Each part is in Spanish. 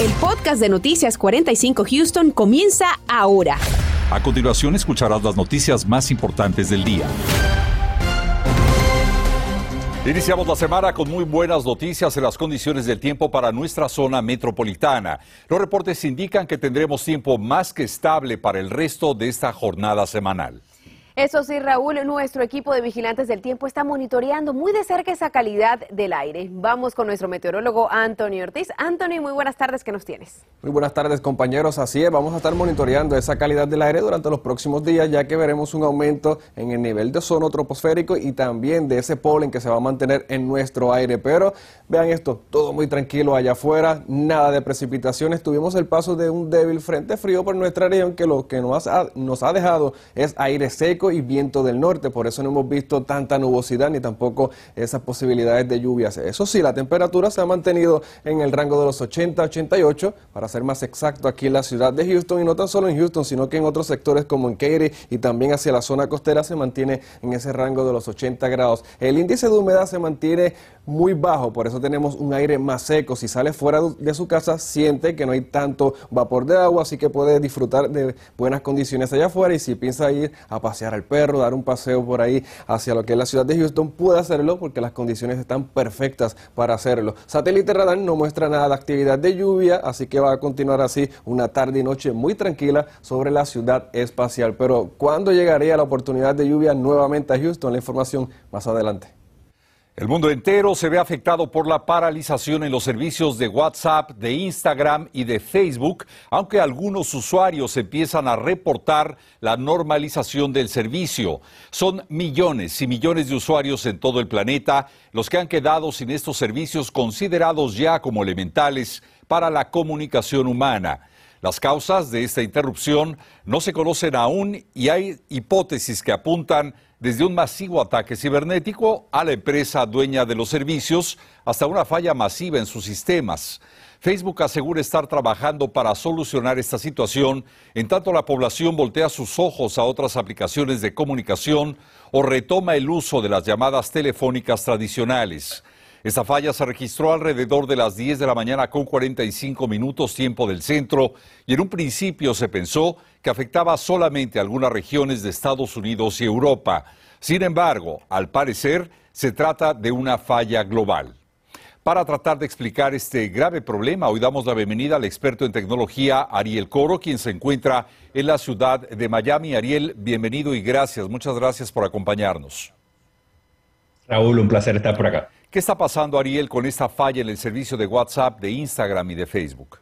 El podcast de Noticias 45 Houston comienza ahora. A continuación escucharás las noticias más importantes del día. Iniciamos la semana con muy buenas noticias en las condiciones del tiempo para nuestra zona metropolitana. Los reportes indican que tendremos tiempo más que estable para el resto de esta jornada semanal. Eso sí, Raúl, nuestro equipo de vigilantes del tiempo está monitoreando muy de cerca esa calidad del aire. Vamos con nuestro meteorólogo Antonio Ortiz. Antonio, muy buenas tardes, ¿qué nos tienes? Muy buenas tardes, compañeros. Así es, vamos a estar monitoreando esa calidad del aire durante los próximos días, ya que veremos un aumento en el nivel de ozono troposférico y también de ese polen que se va a mantener en nuestro aire. Pero vean esto, todo muy tranquilo allá afuera, nada de precipitaciones. Tuvimos el paso de un débil frente frío por nuestra región, que lo que nos ha, nos ha dejado es aire seco y viento del norte, por eso no hemos visto tanta nubosidad ni tampoco esas posibilidades de lluvias. Eso sí, la temperatura se ha mantenido en el rango de los 80 88, para ser más exacto, aquí en la ciudad de Houston y no tan solo en Houston, sino que en otros sectores como en Katy y también hacia la zona costera se mantiene en ese rango de los 80 grados. El índice de humedad se mantiene muy bajo, por eso tenemos un aire más seco. Si sale fuera de su casa, siente que no hay tanto vapor de agua, así que puede disfrutar de buenas condiciones allá afuera y si piensa ir a pasear al perro, dar un paseo por ahí hacia lo que es la ciudad de Houston, puede hacerlo porque las condiciones están perfectas para hacerlo. Satélite radar no muestra nada de actividad de lluvia, así que va a continuar así una tarde y noche muy tranquila sobre la ciudad espacial. Pero ¿cuándo llegaría la oportunidad de lluvia nuevamente a Houston? La información más adelante. El mundo entero se ve afectado por la paralización en los servicios de WhatsApp, de Instagram y de Facebook, aunque algunos usuarios empiezan a reportar la normalización del servicio. Son millones y millones de usuarios en todo el planeta los que han quedado sin estos servicios considerados ya como elementales para la comunicación humana. Las causas de esta interrupción no se conocen aún y hay hipótesis que apuntan desde un masivo ataque cibernético a la empresa dueña de los servicios hasta una falla masiva en sus sistemas. Facebook asegura estar trabajando para solucionar esta situación, en tanto la población voltea sus ojos a otras aplicaciones de comunicación o retoma el uso de las llamadas telefónicas tradicionales. Esta falla se registró alrededor de las 10 de la mañana con 45 minutos tiempo del centro y en un principio se pensó que afectaba solamente algunas regiones de Estados Unidos y Europa. Sin embargo, al parecer, se trata de una falla global. Para tratar de explicar este grave problema, hoy damos la bienvenida al experto en tecnología Ariel Coro, quien se encuentra en la ciudad de Miami. Ariel, bienvenido y gracias. Muchas gracias por acompañarnos. Raúl, un placer estar por acá. ¿Qué está pasando, Ariel, con esta falla en el servicio de WhatsApp, de Instagram y de Facebook?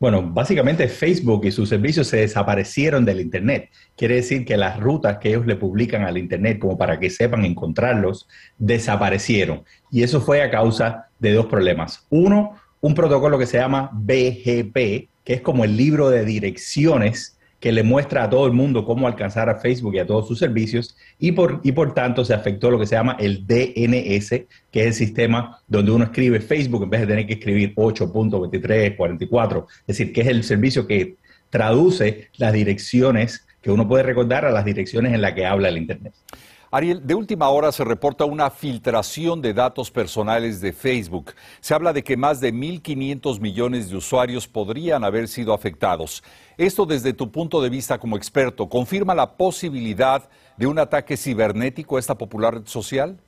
Bueno, básicamente Facebook y sus servicios se desaparecieron del Internet. Quiere decir que las rutas que ellos le publican al Internet como para que sepan encontrarlos desaparecieron. Y eso fue a causa de dos problemas. Uno, un protocolo que se llama BGP, que es como el libro de direcciones que le muestra a todo el mundo cómo alcanzar a Facebook y a todos sus servicios y por, y por tanto se afectó lo que se llama el DNS, que es el sistema donde uno escribe Facebook en vez de tener que escribir 8.2344, es decir, que es el servicio que traduce las direcciones que uno puede recordar a las direcciones en las que habla el Internet. Ariel, de última hora se reporta una filtración de datos personales de Facebook. Se habla de que más de 1.500 millones de usuarios podrían haber sido afectados. Esto desde tu punto de vista como experto, ¿confirma la posibilidad de un ataque cibernético a esta popular red social?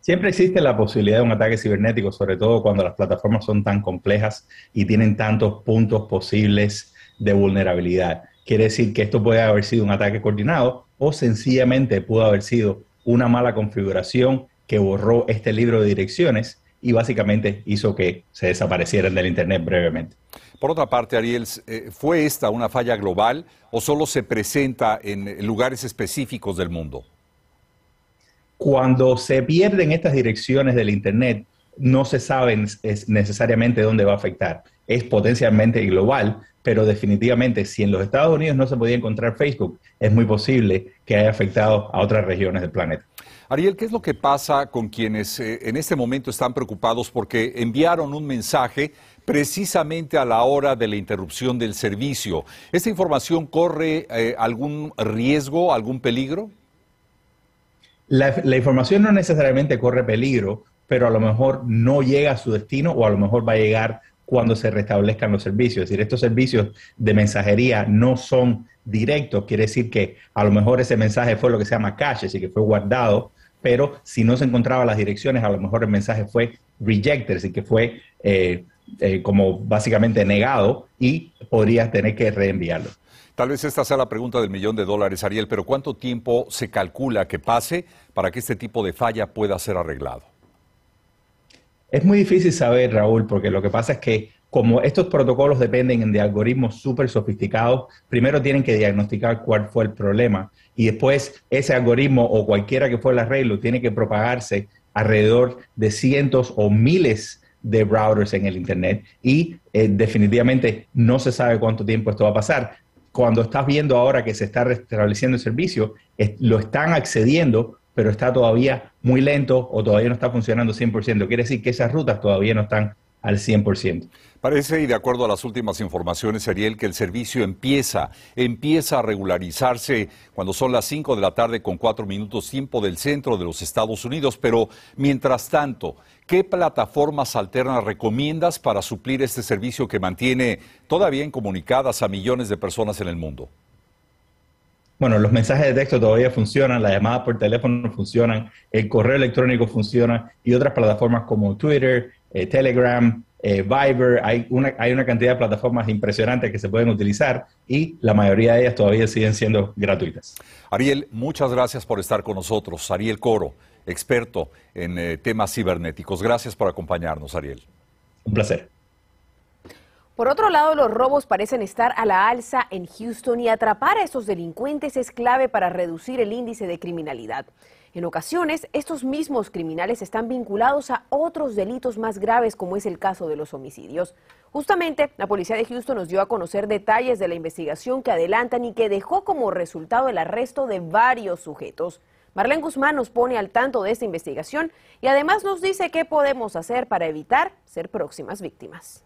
Siempre existe la posibilidad de un ataque cibernético, sobre todo cuando las plataformas son tan complejas y tienen tantos puntos posibles de vulnerabilidad. Quiere decir que esto puede haber sido un ataque coordinado o sencillamente pudo haber sido una mala configuración que borró este libro de direcciones y básicamente hizo que se desaparecieran del Internet brevemente. Por otra parte, Ariel, eh, ¿fue esta una falla global o solo se presenta en lugares específicos del mundo? Cuando se pierden estas direcciones del Internet, no se sabe necesariamente dónde va a afectar. Es potencialmente global, pero definitivamente si en los Estados Unidos no se podía encontrar Facebook, es muy posible que haya afectado a otras regiones del planeta. Ariel, ¿qué es lo que pasa con quienes eh, en este momento están preocupados porque enviaron un mensaje precisamente a la hora de la interrupción del servicio? ¿Esta información corre eh, algún riesgo, algún peligro? la información no necesariamente corre peligro, pero a lo mejor no llega a su destino o a lo mejor va a llegar cuando se restablezcan los servicios. Es decir, estos servicios de mensajería no son directos, quiere decir que a lo mejor ese mensaje fue lo que se llama cache, así que fue guardado, pero si no se encontraban las direcciones, a lo mejor el mensaje fue rejected, así que fue eh, eh, como básicamente negado y podrías tener que reenviarlo. Tal vez esta sea la pregunta del millón de dólares, Ariel, pero ¿cuánto tiempo se calcula que pase para que este tipo de falla pueda ser arreglado? Es muy difícil saber, Raúl, porque lo que pasa es que como estos protocolos dependen de algoritmos súper sofisticados, primero tienen que diagnosticar cuál fue el problema y después ese algoritmo o cualquiera que fue el arreglo tiene que propagarse alrededor de cientos o miles de routers en el Internet y eh, definitivamente no se sabe cuánto tiempo esto va a pasar. Cuando estás viendo ahora que se está restableciendo el servicio, lo están accediendo pero está todavía muy lento o todavía no está funcionando 100%. Quiere decir que esas rutas todavía no están al 100%. Parece, y de acuerdo a las últimas informaciones, Ariel, que el servicio empieza, empieza a regularizarse cuando son las 5 de la tarde con 4 minutos tiempo del centro de los Estados Unidos. Pero, mientras tanto, ¿qué plataformas alternas recomiendas para suplir este servicio que mantiene todavía incomunicadas a millones de personas en el mundo? Bueno, los mensajes de texto todavía funcionan, las llamadas por teléfono funcionan, el correo electrónico funciona y otras plataformas como Twitter, eh, Telegram, eh, Viber, hay una, hay una cantidad de plataformas impresionantes que se pueden utilizar y la mayoría de ellas todavía siguen siendo gratuitas. Ariel, muchas gracias por estar con nosotros. Ariel Coro, experto en eh, temas cibernéticos. Gracias por acompañarnos, Ariel. Un placer. Por otro lado, los robos parecen estar a la alza en Houston y atrapar a esos delincuentes es clave para reducir el índice de criminalidad. En ocasiones, estos mismos criminales están vinculados a otros delitos más graves, como es el caso de los homicidios. Justamente, la policía de Houston nos dio a conocer detalles de la investigación que adelantan y que dejó como resultado el arresto de varios sujetos. Marlene Guzmán nos pone al tanto de esta investigación y además nos dice qué podemos hacer para evitar ser próximas víctimas.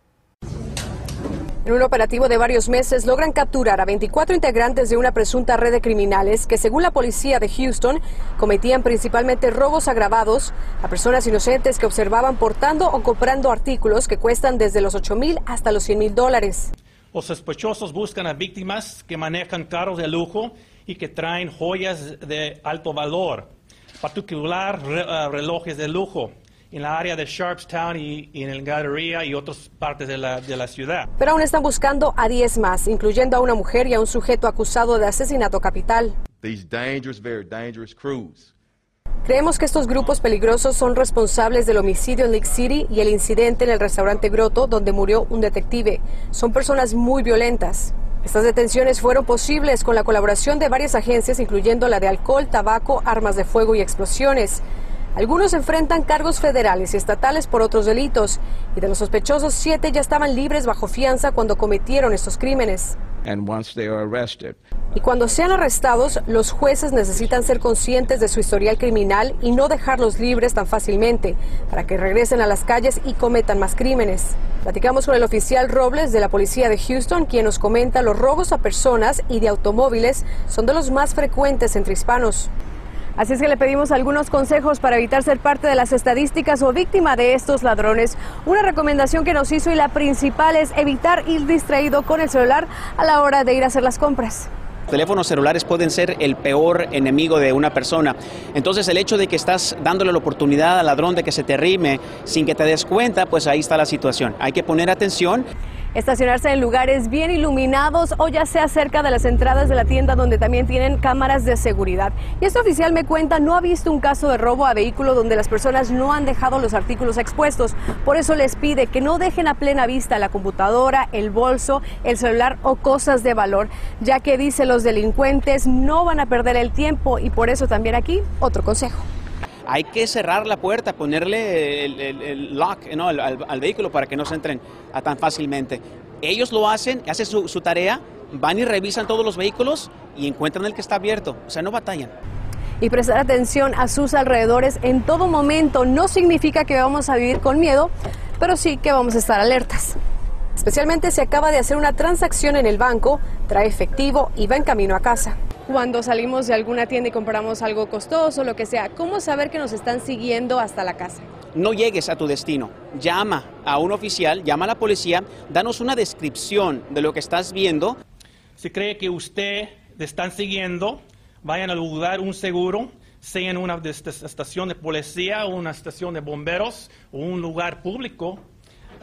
En un operativo de varios meses logran capturar a 24 integrantes de una presunta red de criminales que, según la policía de Houston, cometían principalmente robos agravados a personas inocentes que observaban portando o comprando artículos que cuestan desde los 8 mil hasta los 100 mil dólares. Los sospechosos buscan a víctimas que manejan carros de lujo y que traen joyas de alto valor, particular eh, relojes de lujo, en la área de Sharpstown y, en el Galleria y otras partes de la, de la ciudad. Pero aún están buscando a 10 más, incluyendo a una mujer y a un sujeto acusado de asesinato capital. Creemos que estos grupos peligrosos son responsables del homicidio en Lake City y el incidente en el restaurante Grotto donde murió un detective. Son personas muy violentas. Estas detenciones fueron posibles con la colaboración de varias agencias, incluyendo la de alcohol, tabaco, armas de fuego y explosiones. Algunos enfrentan cargos federales y estatales por otros delitos y de los sospechosos siete ya estaban libres bajo fianza cuando cometieron estos crímenes. Y cuando sean arrestados, los jueces necesitan ser conscientes de su historial criminal y no dejarlos libres tan fácilmente para que regresen a las calles y cometan más crímenes. Platicamos con el oficial Robles de la policía de Houston, quien nos comenta los robos a personas y de automóviles son de los más frecuentes entre hispanos. Así es que le pedimos algunos consejos para evitar ser parte de las estadísticas o víctima de estos ladrones. Una recomendación que nos hizo y la principal es evitar ir distraído con el celular a la hora de ir a hacer las compras teléfonos celulares pueden ser el peor enemigo de una persona. Entonces el hecho de que estás dándole la oportunidad al ladrón de que se te rime sin que te des cuenta, pues ahí está la situación. Hay que poner atención estacionarse en lugares bien iluminados o ya sea cerca de las entradas de la tienda donde también tienen cámaras de seguridad. Y este oficial me cuenta, no ha visto un caso de robo a vehículo donde las personas no han dejado los artículos expuestos. Por eso les pide que no dejen a plena vista la computadora, el bolso, el celular o cosas de valor, ya que dice los delincuentes no van a perder el tiempo y por eso también aquí otro consejo hay que cerrar la puerta, ponerle el, lock al, vehículo para que no se entren tan fácilmente. Ellos lo hacen, hacen su, su tarea, van y revisan todos los vehículos y encuentran el que está abierto, o sea, no batallan. Y prestar atención a sus alrededores en todo momento. No significa que vamos a vivir con miedo, pero sí que vamos a estar alertas. Especialmente si acaba de hacer una transacción en el banco, trae efectivo y va en camino a casa cuando salimos de alguna tienda y compramos algo costoso, lo que sea, ¿cómo saber que nos están siguiendo hasta la casa? no llegues a tu destino. Llama a un oficial, llama a la policía, danos una descripción de lo que estás viendo. Si cree que usted le están siguiendo, vayan al lugar un seguro, sea en una estación de policía, una estación de bomberos o un lugar público,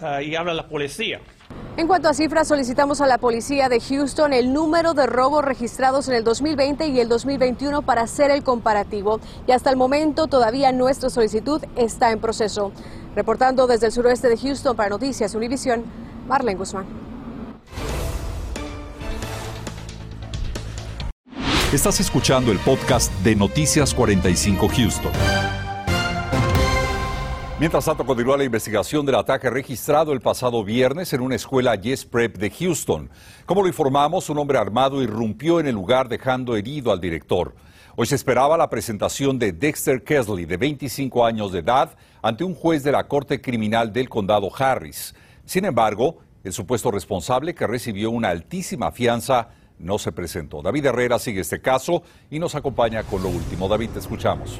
uh, y habla a la policía. En cuanto a cifras, solicitamos a la policía de Houston el número de robos registrados en el 2020 y el 2021 para hacer el comparativo. Y hasta el momento todavía nuestra solicitud está en proceso. Reportando desde el suroeste de Houston para Noticias Univisión, Marlene Guzmán. Estás escuchando el podcast de Noticias 45 Houston. Mientras tanto, continúa la investigación del ataque registrado el pasado viernes en una escuela Yes Prep de Houston. Como lo informamos, un hombre armado irrumpió en el lugar dejando herido al director. Hoy se esperaba la presentación de Dexter Kesley, de 25 años de edad, ante un juez de la Corte Criminal del Condado Harris. Sin embargo, el supuesto responsable que recibió una altísima fianza no se presentó. David Herrera sigue este caso y nos acompaña con lo último. David, te escuchamos.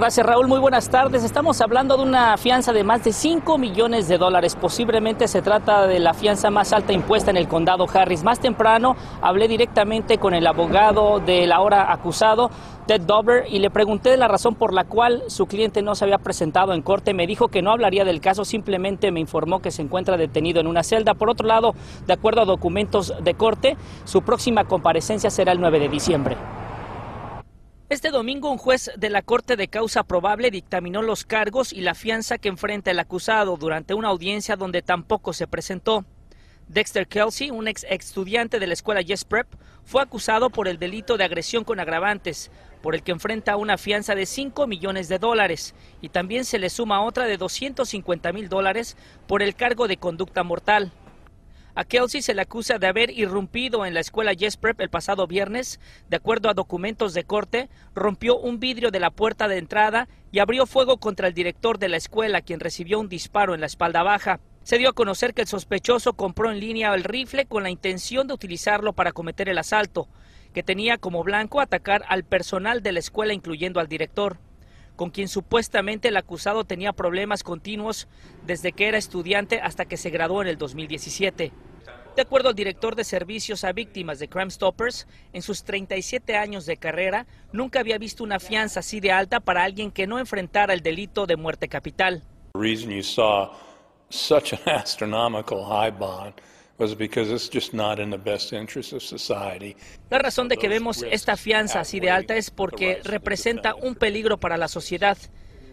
Gracias Raúl, muy buenas tardes. Estamos hablando de una fianza de más de 5 millones de dólares. Posiblemente se trata de la fianza más alta impuesta en el condado Harris. Más temprano hablé directamente con el abogado del ahora acusado, Ted Dover, y le pregunté la razón por la cual su cliente no se había presentado en corte. Me dijo que no hablaría del caso, simplemente me informó que se encuentra detenido en una celda. Por otro lado, de acuerdo a documentos de corte, su próxima comparecencia será el 9 de diciembre. Este domingo un juez de la Corte de Causa Probable dictaminó los cargos y la fianza que enfrenta el acusado durante una audiencia donde tampoco se presentó. Dexter Kelsey, un ex estudiante de la escuela Yes Prep, fue acusado por el delito de agresión con agravantes, por el que enfrenta una fianza de 5 millones de dólares y también se le suma otra de 250 mil dólares por el cargo de conducta mortal. A Kelsey se le acusa de haber irrumpido en la escuela Yes Prep el pasado viernes. De acuerdo a documentos de corte, rompió un vidrio de la puerta de entrada y abrió fuego contra el director de la escuela, quien recibió un disparo en la espalda baja. Se dio a conocer que el sospechoso compró en línea el rifle con la intención de utilizarlo para cometer el asalto, que tenía como blanco atacar al personal de la escuela, incluyendo al director con quien supuestamente el acusado tenía problemas continuos desde que era estudiante hasta que se graduó en el 2017. De acuerdo al director de servicios a víctimas de Crime Stoppers, en sus 37 años de carrera nunca había visto una fianza así de alta para alguien que no enfrentara el delito de muerte capital. La razón de que vemos esta fianza así de alta es porque representa un peligro para la sociedad.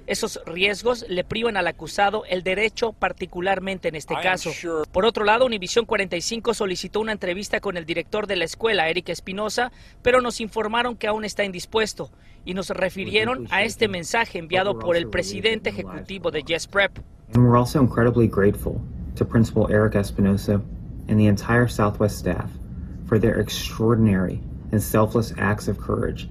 Esos riesgos le privan al acusado el derecho, particularmente en este caso. Por otro lado, Univisión 45 solicitó una entrevista con el director de la escuela, Eric Espinosa, pero nos informaron que aún está indispuesto y nos refirieron a este mensaje enviado por el presidente ejecutivo de Yes Prep. Espinosa and the entire Southwest staff for their extraordinary and selfless acts of courage.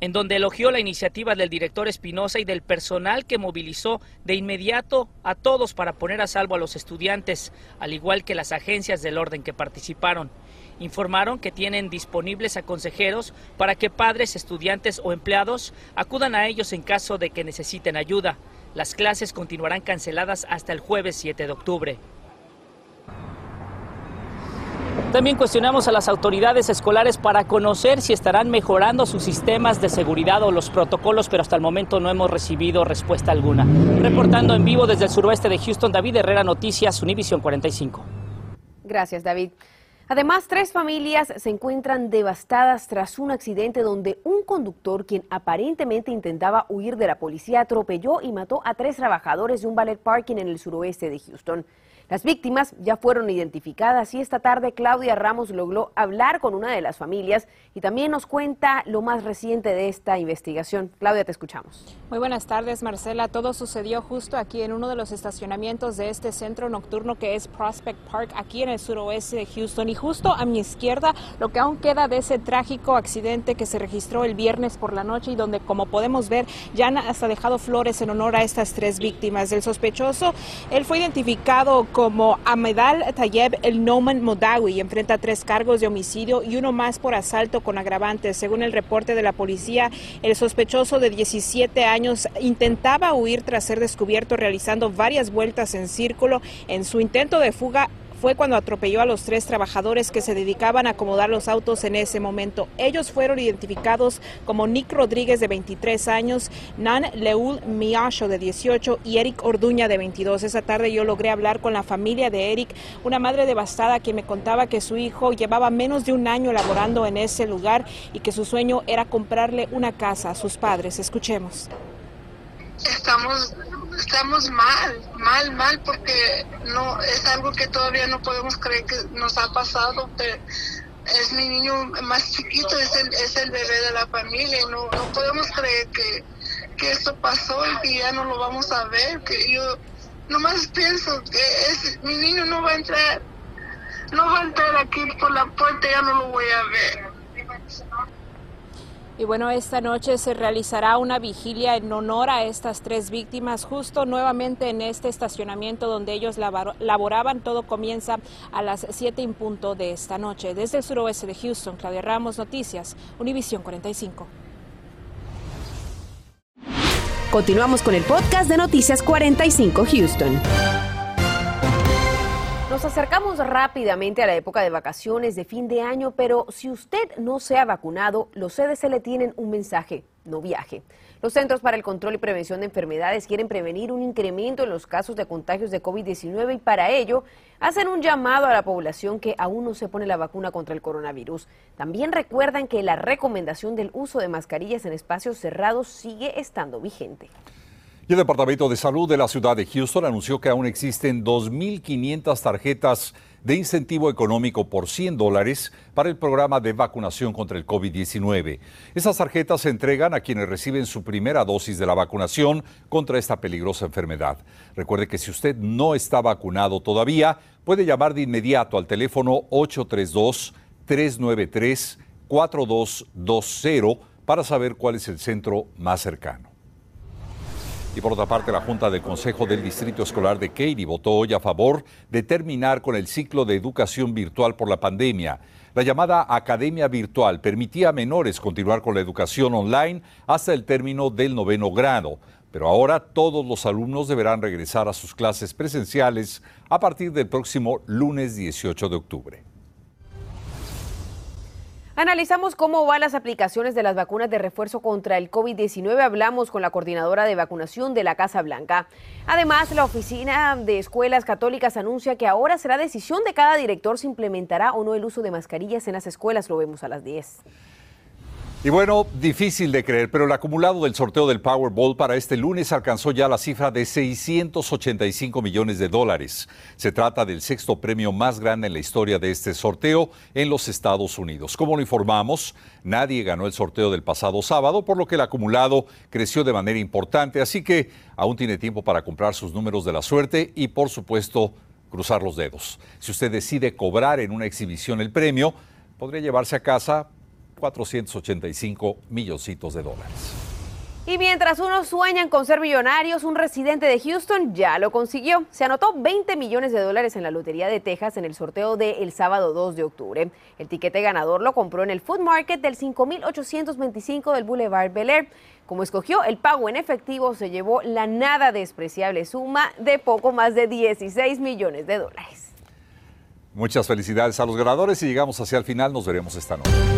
En donde elogió la iniciativa del director Espinosa y del personal que movilizó de inmediato a todos para poner a salvo a los estudiantes, al igual que las agencias del orden que participaron. Informaron que tienen disponibles a consejeros para que padres, estudiantes o empleados acudan a ellos en caso de que necesiten ayuda. Las clases continuarán canceladas hasta el jueves 7 de octubre. También cuestionamos a las autoridades escolares para conocer si estarán mejorando sus sistemas de seguridad o los protocolos, pero hasta el momento no hemos recibido respuesta alguna. Reportando en vivo desde el suroeste de Houston, David Herrera, Noticias, Univision 45. Gracias, David. Además, tres familias se encuentran devastadas tras un accidente donde un conductor, quien aparentemente intentaba huir de la policía, atropelló y mató a tres trabajadores de un ballet parking en el suroeste de Houston. Las víctimas ya fueron identificadas y esta tarde Claudia Ramos logró hablar con una de las familias y también nos cuenta lo más reciente de esta investigación. Claudia, te escuchamos. Muy buenas tardes, Marcela. Todo sucedió justo aquí en uno de los estacionamientos de este centro nocturno que es Prospect Park, aquí en el suroeste de Houston. Y justo a mi izquierda, lo que aún queda de ese trágico accidente que se registró el viernes por la noche y donde, como podemos ver, ya han hasta dejado flores en honor a estas tres víctimas. El sospechoso, él fue identificado como Amedal Tayeb El Noman Modawi. Enfrenta tres cargos de homicidio y uno más por asalto con agravantes. Según el reporte de la policía, el sospechoso de 17 años intentaba huir tras ser descubierto realizando varias vueltas en círculo. En su intento de fuga, fue cuando atropelló a los tres trabajadores que se dedicaban a acomodar los autos en ese momento. Ellos fueron identificados como Nick Rodríguez de 23 años, Nan Leul Miacho de 18 y Eric Orduña de 22. Esa tarde yo logré hablar con la familia de Eric, una madre devastada que me contaba que su hijo llevaba menos de un año laborando en ese lugar y que su sueño era comprarle una casa a sus padres. Escuchemos. Estamos estamos mal, mal, mal, porque no es algo que todavía no podemos creer que nos ha pasado. Pero es mi niño más chiquito, es el, es el bebé de la familia y no, no podemos creer que, que esto pasó y que ya no lo vamos a ver. Que yo nomás pienso que es, mi niño no va a entrar, no va a entrar aquí por la puerta, ya no lo voy a ver. Y bueno, esta noche se realizará una vigilia en honor a estas tres víctimas, justo nuevamente en este estacionamiento donde ellos laboraban. Todo comienza a las 7 en punto de esta noche. Desde el suroeste de Houston, Claudia Ramos, Noticias, Univisión 45. Continuamos con el podcast de Noticias 45 Houston. Nos acercamos rápidamente a la época de vacaciones de fin de año, pero si usted no se ha vacunado, los CDC le tienen un mensaje, no viaje. Los Centros para el Control y Prevención de Enfermedades quieren prevenir un incremento en los casos de contagios de COVID-19 y para ello hacen un llamado a la población que aún no se pone la vacuna contra el coronavirus. También recuerdan que la recomendación del uso de mascarillas en espacios cerrados sigue estando vigente. Y el Departamento de Salud de la ciudad de Houston anunció que aún existen 2.500 tarjetas de incentivo económico por 100 dólares para el programa de vacunación contra el COVID-19. Esas tarjetas se entregan a quienes reciben su primera dosis de la vacunación contra esta peligrosa enfermedad. Recuerde que si usted no está vacunado todavía, puede llamar de inmediato al teléfono 832-393-4220 para saber cuál es el centro más cercano. Y por otra parte, la Junta del Consejo del Distrito Escolar de Katy votó hoy a favor de terminar con el ciclo de educación virtual por la pandemia. La llamada Academia Virtual permitía a menores continuar con la educación online hasta el término del noveno grado. Pero ahora todos los alumnos deberán regresar a sus clases presenciales a partir del próximo lunes 18 de octubre. Analizamos cómo van las aplicaciones de las vacunas de refuerzo contra el COVID-19. Hablamos con la coordinadora de vacunación de la Casa Blanca. Además, la Oficina de Escuelas Católicas anuncia que ahora será decisión de cada director si implementará o no el uso de mascarillas en las escuelas. Lo vemos a las 10. Y bueno, difícil de creer, pero el acumulado del sorteo del Powerball para este lunes alcanzó ya la cifra de 685 millones de dólares. Se trata del sexto premio más grande en la historia de este sorteo en los Estados Unidos. Como lo informamos, nadie ganó el sorteo del pasado sábado, por lo que el acumulado creció de manera importante, así que aún tiene tiempo para comprar sus números de la suerte y, por supuesto, cruzar los dedos. Si usted decide cobrar en una exhibición el premio, podría llevarse a casa 485 milloncitos de dólares. Y mientras unos sueñan con ser millonarios, un residente de Houston ya lo consiguió. Se anotó 20 millones de dólares en la Lotería de Texas en el sorteo del sábado 2 de octubre. El tiquete ganador lo compró en el Food Market del 5825 del Boulevard Bel Air. Como escogió el pago en efectivo, se llevó la nada despreciable suma de poco más de 16 millones de dólares. Muchas felicidades a los ganadores y llegamos hacia el final. Nos veremos esta noche.